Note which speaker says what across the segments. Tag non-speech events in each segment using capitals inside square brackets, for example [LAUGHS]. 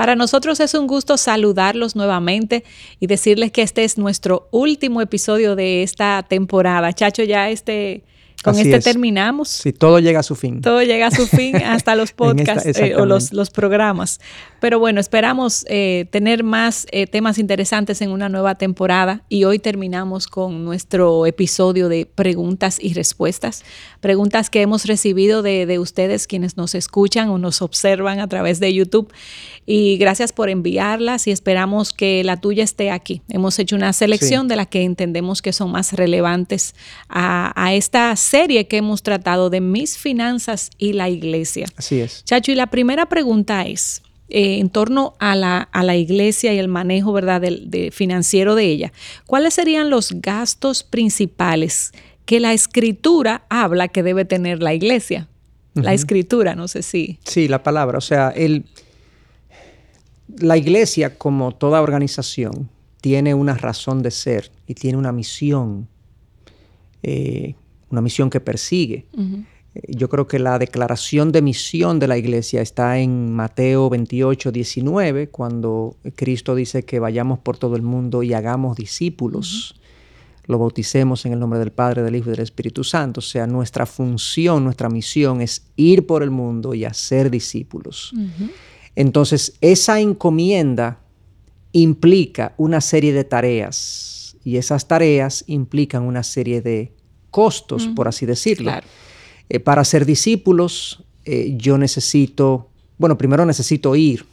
Speaker 1: Para nosotros es un gusto saludarlos nuevamente y decirles que este es nuestro último episodio de esta temporada. Chacho, ya este con este terminamos.
Speaker 2: Sí, todo llega a su fin.
Speaker 1: Todo llega a su fin, [LAUGHS] hasta los podcasts eh, o los, los, programas. Pero bueno, esperamos eh, tener más eh, temas interesantes en una nueva temporada y hoy terminamos con nuestro episodio de preguntas y respuestas. Preguntas que hemos recibido de, de ustedes quienes nos escuchan o nos observan a través de YouTube. Y gracias por enviarlas y esperamos que la tuya esté aquí. Hemos hecho una selección de las que entendemos que son más relevantes a, a esta serie que hemos tratado de mis finanzas y la iglesia.
Speaker 2: Así es.
Speaker 1: Chacho, y la primera pregunta es, eh, en torno a la, a la, iglesia y el manejo ¿verdad? De, financiero de ella, ¿cuáles serían los gastos principales que la escritura habla que debe tener la iglesia? La escritura, no sé si.
Speaker 2: Sí, la palabra. O sea, el, la iglesia, como toda organización, tiene una razón de ser y tiene una misión eh, una misión que persigue. Eh, yo creo que la declaración de misión de la iglesia está en Mateo 28, 19, cuando Cristo dice que vayamos por todo el mundo y hagamos discípulos. Lo bauticemos en el nombre del Padre, del Hijo y del Espíritu Santo. O sea, nuestra función, nuestra misión es ir por el mundo y hacer discípulos. Entonces, esa encomienda implica una serie de tareas y esas tareas implican una serie de costos, por así decirlo. Eh, para ser discípulos, eh, yo necesito, bueno, primero necesito ir.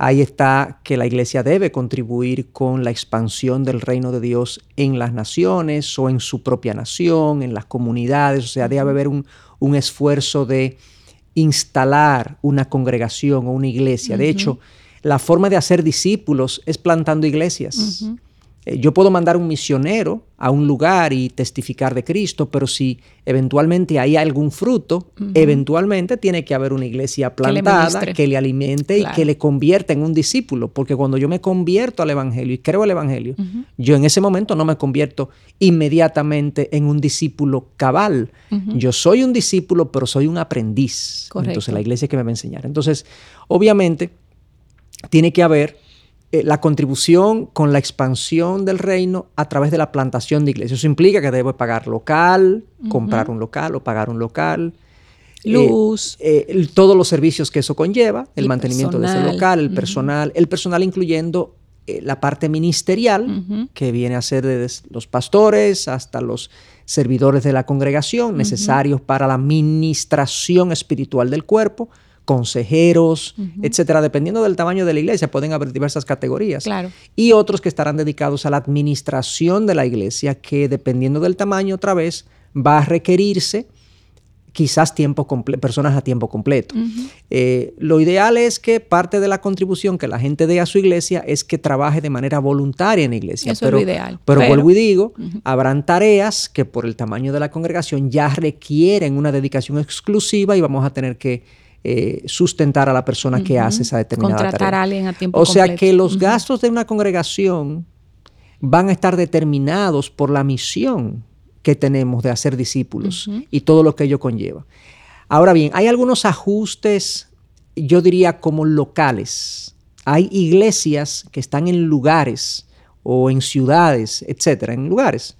Speaker 2: Ahí está que la iglesia debe contribuir con la expansión del reino de Dios en las naciones o en su propia nación, en las comunidades. O sea, debe haber un, esfuerzo de instalar una congregación o una iglesia. De hecho, la forma de hacer discípulos es plantando iglesias. Yo puedo mandar un misionero a un lugar y testificar de Cristo, pero si eventualmente hay algún fruto, eventualmente tiene que haber una iglesia plantada que le, alimente y que le convierta en un discípulo, porque cuando yo me convierto al Evangelio y creo el Evangelio, yo en ese momento no me convierto inmediatamente en un discípulo cabal. Yo soy un discípulo, pero soy un aprendiz. Entonces la iglesia que me va a enseñar. Entonces, obviamente, tiene que haber eh, la contribución con la expansión del reino a través de la plantación de iglesias. Eso implica que debo pagar local, comprar un local o pagar un local.
Speaker 1: Eh, Luz.
Speaker 2: Eh, todos los servicios que eso conlleva, el, mantenimiento de ese local, el personal, el personal incluyendo la parte ministerial, que viene a ser desde los pastores hasta los servidores de la congregación, necesarios para la administración espiritual del cuerpo consejeros, etcétera, dependiendo del tamaño de la iglesia, pueden haber diversas categorías.
Speaker 1: Claro.
Speaker 2: Y otros que estarán dedicados a la administración de la iglesia, que dependiendo del tamaño, otra vez, va a requerirse quizás tiempo personas a tiempo completo. Eh, lo ideal es que parte de la contribución que la gente dé a su iglesia es que trabaje de manera voluntaria en la iglesia.
Speaker 1: Eso pero, es lo ideal.
Speaker 2: Pero, vuelvo y digo, habrán tareas que por el tamaño de la congregación ya requieren una dedicación exclusiva y vamos a tener que eh, sustentar a la persona que hace esa determinada
Speaker 1: Contratar a alguien a tiempo
Speaker 2: O sea que los gastos de una congregación van a estar determinados por la misión que tenemos de hacer discípulos y todo lo que ello conlleva. Ahora bien, hay algunos ajustes, yo diría como locales. Hay iglesias que están en lugares o en ciudades, etcétera, en lugares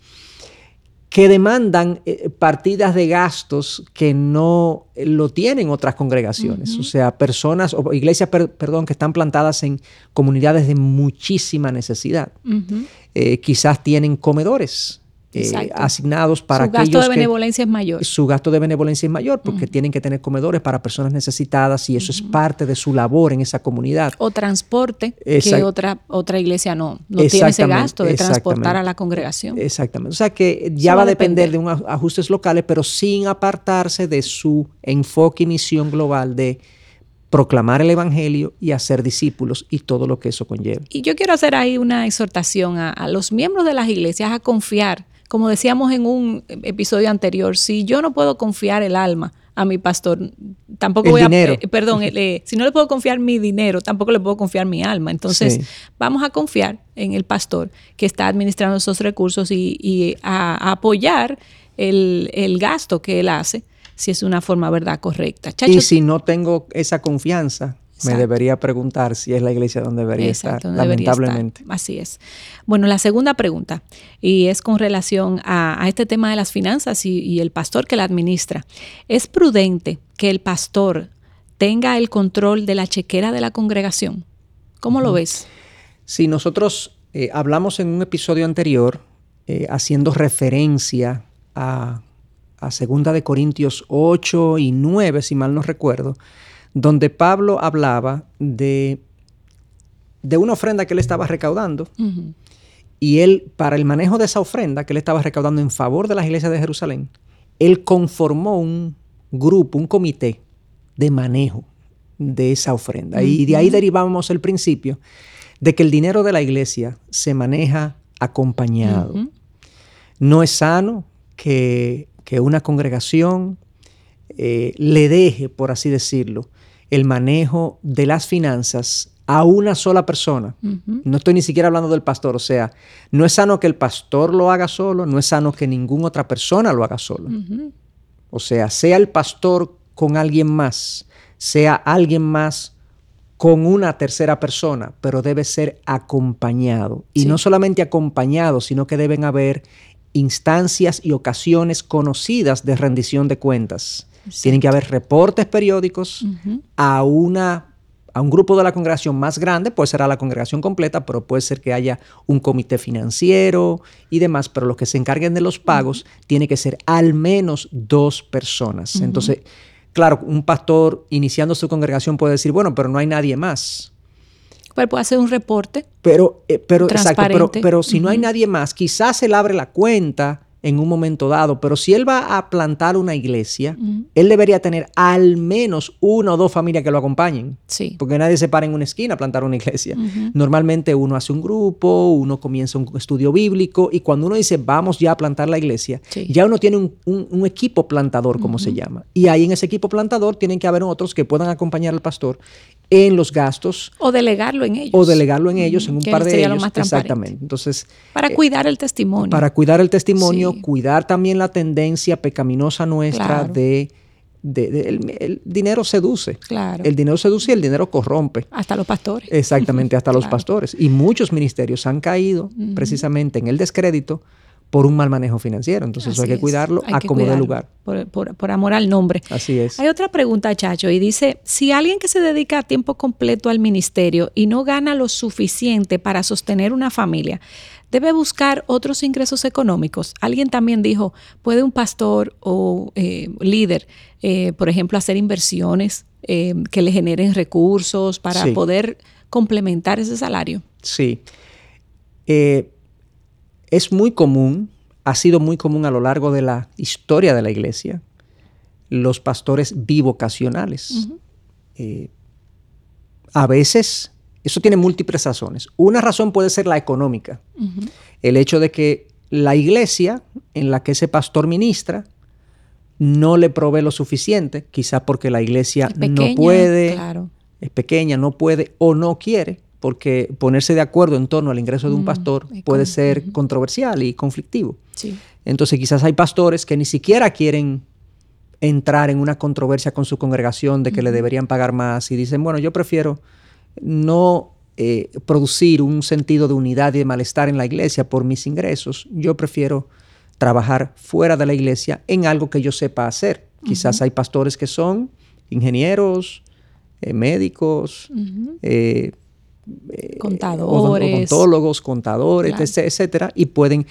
Speaker 2: que demandan eh, partidas de gastos que no eh, lo tienen otras congregaciones. O sea, personas o iglesias, perdón, que están plantadas en comunidades de muchísima necesidad. Eh, quizás tienen comedores eh, asignados para
Speaker 1: su gasto de benevolencia es mayor.
Speaker 2: Su gasto de benevolencia es mayor porque tienen que tener comedores para personas necesitadas y eso es parte de su labor en esa comunidad.
Speaker 1: O transporte, que otra, otra iglesia no, no tiene ese gasto de transportar a la congregación.
Speaker 2: Exactamente. O sea que ya va, a depender, de unos ajustes locales, pero sin apartarse de su enfoque y misión global de proclamar el Evangelio y hacer discípulos y todo lo que eso conlleva.
Speaker 1: Y yo quiero hacer ahí una exhortación a, a los miembros de las iglesias a confiar como decíamos en un episodio anterior, si yo no puedo confiar el alma a mi pastor, tampoco voy a, eh, perdón, eh, si no le puedo confiar mi dinero, tampoco le puedo confiar mi alma. Entonces, vamos a confiar en el pastor que está administrando esos recursos y, a, apoyar el, gasto que él hace, si es una forma, ¿verdad?, correcta.
Speaker 2: y si no tengo esa confianza, me debería preguntar si es la iglesia donde debería estar, lamentablemente.
Speaker 1: Así es. Bueno, la segunda pregunta, y es con relación a, este tema de las finanzas y, el pastor que la administra. ¿Es prudente que el pastor tenga el control de la chequera de la congregación? ¿Cómo lo ves?
Speaker 2: Si nosotros eh, hablamos en un episodio anterior, eh, haciendo referencia a, a Segunda de Corintios 8 y 9, si mal no recuerdo, donde Pablo hablaba de, de una ofrenda que él estaba recaudando. Y él, para el manejo de esa ofrenda que él estaba recaudando en favor de las iglesias de Jerusalén, él conformó un grupo, un comité de manejo de esa ofrenda. Y de ahí derivamos el principio de que el dinero de la iglesia se maneja acompañado. No es sano que, una congregación eh, le deje, por así decirlo, el manejo de las finanzas a una sola persona. No estoy ni siquiera hablando del pastor, o sea, no es sano que el pastor lo haga solo, no es sano que ninguna otra persona lo haga solo. O sea, sea el pastor con alguien más, sea alguien más con una tercera persona, pero debe ser acompañado. Y no solamente acompañado, sino que deben haber instancias y ocasiones conocidas de rendición de cuentas. Tienen que haber reportes periódicos a una a un grupo de la congregación más grande, puede ser a la congregación completa, pero puede ser que haya un comité financiero y demás, pero los que se encarguen de los pagos tiene que ser al menos dos personas. Entonces, claro, un pastor iniciando su congregación puede decir, bueno, pero no hay nadie más.
Speaker 1: Pero puede hacer un reporte.
Speaker 2: Pero, eh, pero, exacto, pero, si no hay nadie más, quizás él abre la cuenta en un momento dado, pero si él va a plantar una iglesia, él debería tener al menos una o dos familias que lo acompañen. Sí. Porque nadie se para en una esquina a plantar una iglesia. Normalmente uno hace un grupo, uno comienza un estudio bíblico y cuando uno dice vamos ya a plantar la iglesia, ya uno tiene un, equipo plantador, como se llama. Y ahí en ese equipo plantador tienen que haber otros que puedan acompañar al pastor en los gastos.
Speaker 1: O delegarlo en ellos.
Speaker 2: O delegarlo en ellos, en un par de ellos. Exactamente. Entonces.
Speaker 1: Para eh, cuidar el testimonio.
Speaker 2: Para cuidar el testimonio, cuidar también la tendencia pecaminosa nuestra de. el, dinero seduce. Claro. El dinero seduce y el dinero corrompe.
Speaker 1: Hasta los pastores.
Speaker 2: Exactamente, hasta los pastores. Y muchos ministerios han caído precisamente en el descrédito por un mal manejo financiero. Entonces eso hay que cuidarlo a como de lugar.
Speaker 1: Por, amor al nombre.
Speaker 2: Así es.
Speaker 1: Hay otra pregunta, Chacho, y dice, si alguien que se dedica a tiempo completo al ministerio y no gana lo suficiente para sostener una familia, debe buscar otros ingresos económicos. Alguien también dijo, ¿puede un pastor o eh, líder, eh, por ejemplo, hacer inversiones eh, que le generen recursos para poder complementar ese salario?
Speaker 2: Sí es muy común, ha sido muy común a lo largo de la historia de la iglesia, los pastores bivocacionales. Eh, a veces, eso tiene múltiples razones. Una razón puede ser la económica. El hecho de que la iglesia en la que ese pastor ministra no le provee lo suficiente, quizá porque la iglesia no puede, es pequeña, no puede o no quiere porque ponerse de acuerdo en torno al ingreso de un mm, pastor puede ser controversial y conflictivo. Entonces quizás hay pastores que ni siquiera quieren entrar en una controversia con su congregación de que le deberían pagar más y dicen, bueno, yo prefiero no eh, producir un sentido de unidad y de malestar en la iglesia por mis ingresos, yo prefiero trabajar fuera de la iglesia en algo que yo sepa hacer. Quizás hay pastores que son ingenieros, eh, médicos,
Speaker 1: eh, contadores,
Speaker 2: odontólogos, contadores, etcétera, y pueden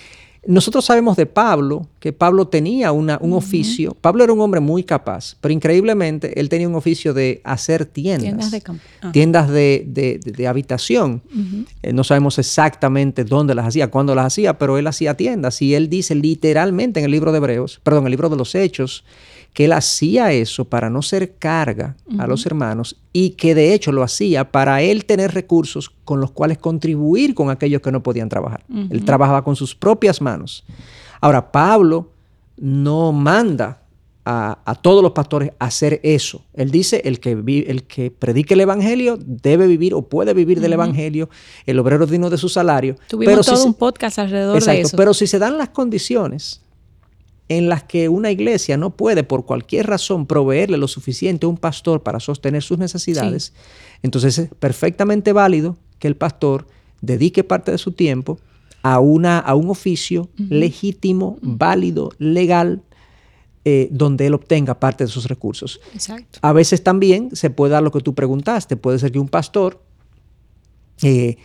Speaker 2: nosotros sabemos de Pablo que Pablo tenía una, un oficio. Pablo era un hombre muy capaz, pero increíblemente él tenía un oficio de hacer tiendas. Tiendas de, de, habitación. Eh, no sabemos exactamente dónde las hacía, cuándo las hacía, pero él hacía tiendas. Y él dice literalmente en el libro de Hebreos, perdón, en el libro de los Hechos, que él hacía eso para no ser carga a los hermanos y que de hecho lo hacía para él tener recursos con los cuales contribuir con aquellos que no podían trabajar. Él trabajaba con sus propias manos. Ahora, Pablo no manda a, todos los pastores a hacer eso. Él dice, el que, el que predique el Evangelio debe vivir o puede vivir del Evangelio, el obrero digno de su salario.
Speaker 1: Tuvimos todo un podcast alrededor de eso.
Speaker 2: Pero si se dan las condiciones, en las que una iglesia no puede por cualquier razón proveerle lo suficiente a un pastor para sostener sus necesidades, entonces es perfectamente válido que el pastor dedique parte de su tiempo a, una, a un oficio legítimo, válido, legal, eh, donde él obtenga parte de sus recursos. Exacto. A veces también se puede dar lo que tú preguntaste. Puede ser que un pastor, eh,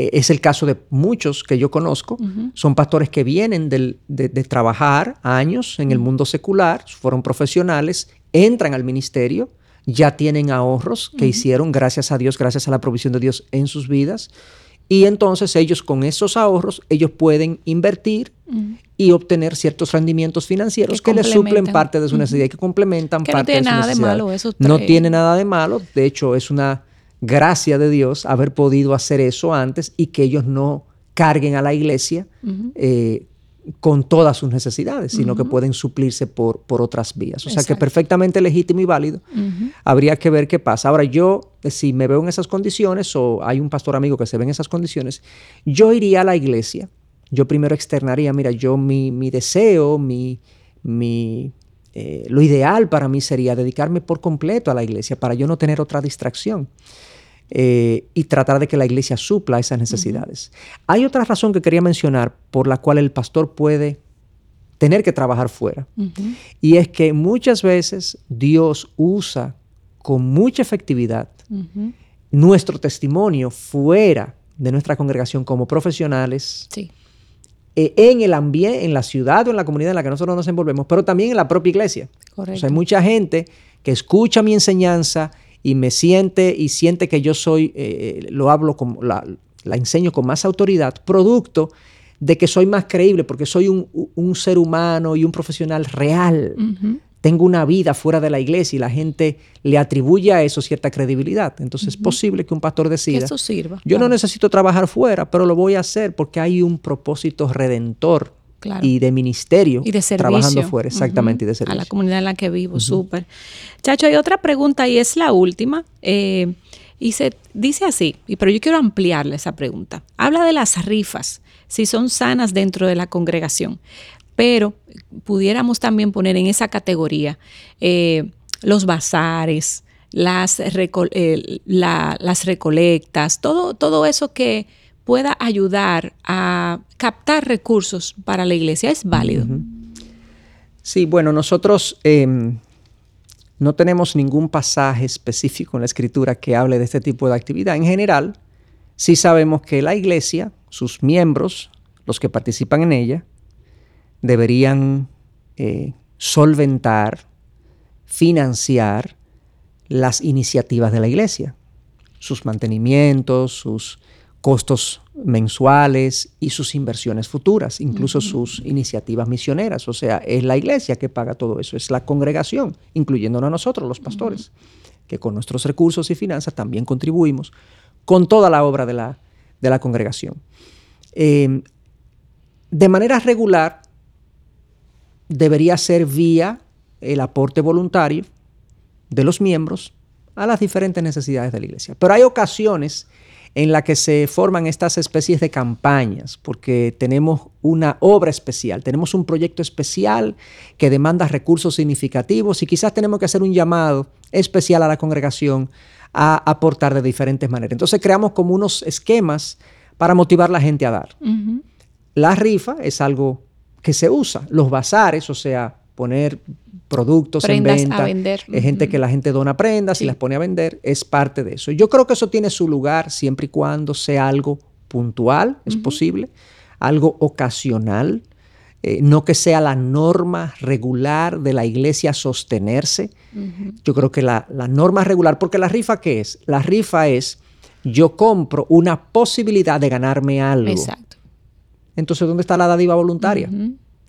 Speaker 2: eh, es el caso de muchos que yo conozco, son pastores que vienen de, trabajar años en el mundo secular, fueron profesionales, entran al ministerio, ya tienen ahorros que hicieron gracias a Dios, gracias a la provisión de Dios en sus vidas. Y entonces ellos con esos ahorros, ellos pueden invertir y obtener ciertos rendimientos financieros que, les suplen parte de su necesidad y que complementan parte de su necesidad. No tiene nada de malo eso. No tiene nada de malo. De hecho, es una gracia de Dios haber podido hacer eso antes y que ellos no carguen a la iglesia con todas sus necesidades, sino que pueden suplirse por, por otras vías. O sea que perfectamente legítimo y válido. Habría que ver qué pasa. Ahora yo, si me veo en esas condiciones o hay un pastor amigo que se ve en esas condiciones, yo iría a la iglesia. Yo primero externaría, mira, yo mi, mi deseo, mi, mi, eh, lo ideal para mí sería dedicarme por completo a la iglesia para yo no tener otra distracción. Eh, y tratar de que la iglesia supla esas necesidades. Hay otra razón que quería mencionar por la cual el pastor puede tener que trabajar fuera. Y es que muchas veces Dios usa con mucha efectividad nuestro testimonio fuera de nuestra congregación como profesionales. Eh, en el ambiente, en la ciudad o en la comunidad en la que nosotros nos envolvemos, pero también en la propia iglesia. O sea, hay mucha gente que escucha mi enseñanza y me siente y siente que yo soy, eh, lo hablo como, la, enseño con más autoridad, producto de que soy más creíble porque soy un, ser humano y un profesional real. Tengo una vida fuera de la iglesia y la gente le atribuye a eso cierta credibilidad. Entonces es posible que un pastor decida,
Speaker 1: eso sirva,
Speaker 2: yo no necesito trabajar fuera, pero lo voy a hacer porque hay un propósito redentor y de ministerio
Speaker 1: y de
Speaker 2: trabajando fuera, exactamente, y de servicio.
Speaker 1: A la comunidad en la que vivo, súper. Chacho, hay otra pregunta y es la última. Eh, y se dice así, pero yo quiero ampliarle esa pregunta. Habla de las rifas, si son sanas dentro de la congregación, pero pudiéramos también poner en esa categoría eh, los bazares, las, eh, las recolectas, todo, todo eso que pueda ayudar a captar recursos para la iglesia es válido.
Speaker 2: Sí, bueno, nosotros em, no tenemos ningún pasaje específico en la escritura que hable de este tipo de actividad. En general, sí sabemos que la iglesia, sus miembros, los que participan en ella, deberían eh, solventar, financiar las iniciativas de la iglesia, sus mantenimientos, sus costos mensuales y sus inversiones futuras, incluso sus iniciativas misioneras. O sea, es la iglesia que paga todo eso, es la congregación, incluyéndonos a nosotros, los pastores, que con nuestros recursos y finanzas también contribuimos con toda la obra de la, de la congregación. Em, de manera regular, debería ser vía el aporte voluntario de los miembros a las diferentes necesidades de la iglesia. Pero hay ocasiones en la que se forman estas especies de campañas, porque tenemos una obra especial, tenemos un proyecto especial que demanda recursos significativos y quizás tenemos que hacer un llamado especial a la congregación a aportar de diferentes maneras. Entonces creamos como unos esquemas para motivar a la gente a dar. La rifa es algo que se usa, los bazares, o sea, poner productos en venta, vender. es gente que la gente dona prendas y las pone a vender, es parte de eso. Yo creo que eso tiene su lugar siempre y cuando sea algo puntual, es posible, algo ocasional, eh, no que sea la norma regular de la iglesia sostenerse. Yo creo que la, norma regular, porque la rifa ¿qué es? La rifa es yo compro una posibilidad de ganarme algo. Exacto. Entonces, ¿dónde está la dádiva voluntaria?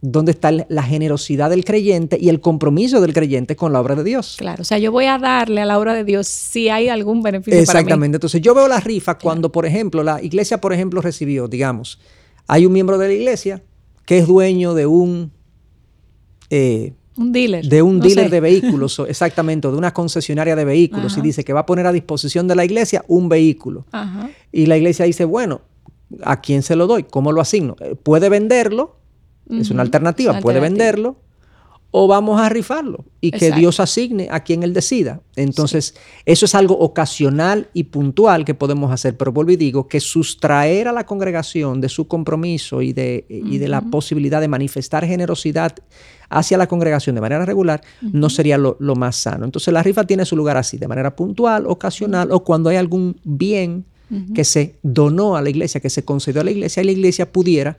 Speaker 2: dónde está la generosidad del creyente y el compromiso del creyente con la obra de Dios.
Speaker 1: Claro, o sea, yo voy a darle a la obra de Dios si hay algún beneficio
Speaker 2: Exactamente.
Speaker 1: Para mí.
Speaker 2: Entonces, yo veo la rifa cuando, por ejemplo, la iglesia, por ejemplo, recibió, digamos, hay un miembro de la iglesia que es dueño de un...
Speaker 1: Eh, un dealer.
Speaker 2: De un dealer de vehículos, [LAUGHS] exactamente, de una concesionaria de vehículos, y dice que va a poner a disposición de la iglesia un vehículo. Y la iglesia dice, bueno, ¿a quién se lo doy? ¿Cómo lo asigno? Eh, puede venderlo es una alternativa. Puede venderlo o vamos a rifarlo y que Dios asigne a quien Él decida. Entonces, eso es algo ocasional y puntual que podemos hacer, pero vuelvo y digo que sustraer a la congregación de su compromiso y de, de la posibilidad de manifestar generosidad hacia la congregación de manera regular no sería lo, más sano. Entonces, la rifa tiene su lugar así, de manera puntual, ocasional o cuando hay algún bien que se donó a la iglesia, que se concedió a la iglesia y la iglesia pudiera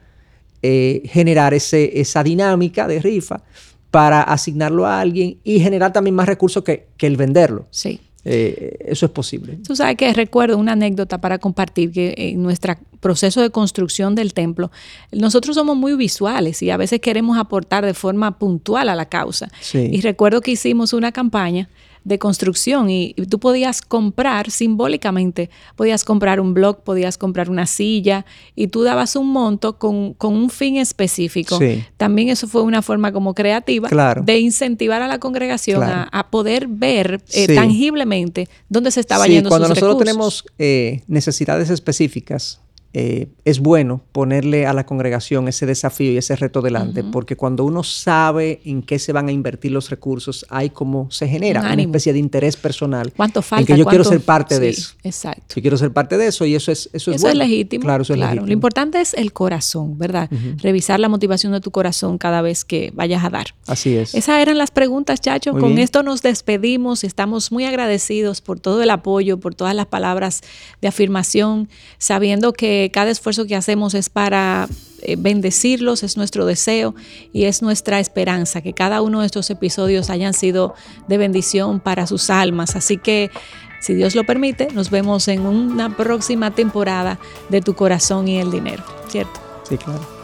Speaker 2: eh, generar ese, esa dinámica de rifa para asignarlo a alguien y generar también más recursos que, el venderlo.
Speaker 1: Sí.
Speaker 2: Eh, eso es posible.
Speaker 1: Tú sabes que recuerdo una anécdota para compartir que en nuestro proceso de construcción del templo, nosotros somos muy visuales y a veces queremos aportar de forma puntual a la causa. Y recuerdo que hicimos una campaña de construcción y, tú podías comprar simbólicamente, podías comprar un blog, podías comprar una silla y tú dabas un monto con, un fin específico. También eso fue una forma como creativa de incentivar a la congregación a, poder ver eh, tangiblemente dónde se estaba yendo
Speaker 2: cuando nosotros tenemos eh, necesidades específicas, eh, es bueno ponerle a la congregación ese desafío y ese reto delante, porque cuando uno sabe en qué se van a invertir los recursos, hay como se genera una especie de interés personal.
Speaker 1: ¿Cuánto falta? En
Speaker 2: que yo quiero ser parte de eso.
Speaker 1: Exacto.
Speaker 2: Yo quiero ser parte de eso y eso es eso es,
Speaker 1: eso es legítimo. Claro, eso es legítimo. Lo importante es el corazón, ¿verdad? Revisar la motivación de tu corazón cada vez que vayas a dar.
Speaker 2: Así es.
Speaker 1: Esas eran las preguntas, Chacho. Con esto nos despedimos estamos muy agradecidos por todo el apoyo, por todas las palabras de afirmación, sabiendo que cada esfuerzo que hacemos es para eh, bendecirlos, es nuestro deseo y es nuestra esperanza que cada uno de estos episodios hayan sido de bendición para sus almas. Así que, si Dios lo permite, nos vemos en una próxima temporada de Tu Corazón y el Dinero, ¿cierto?
Speaker 2: Sí, claro.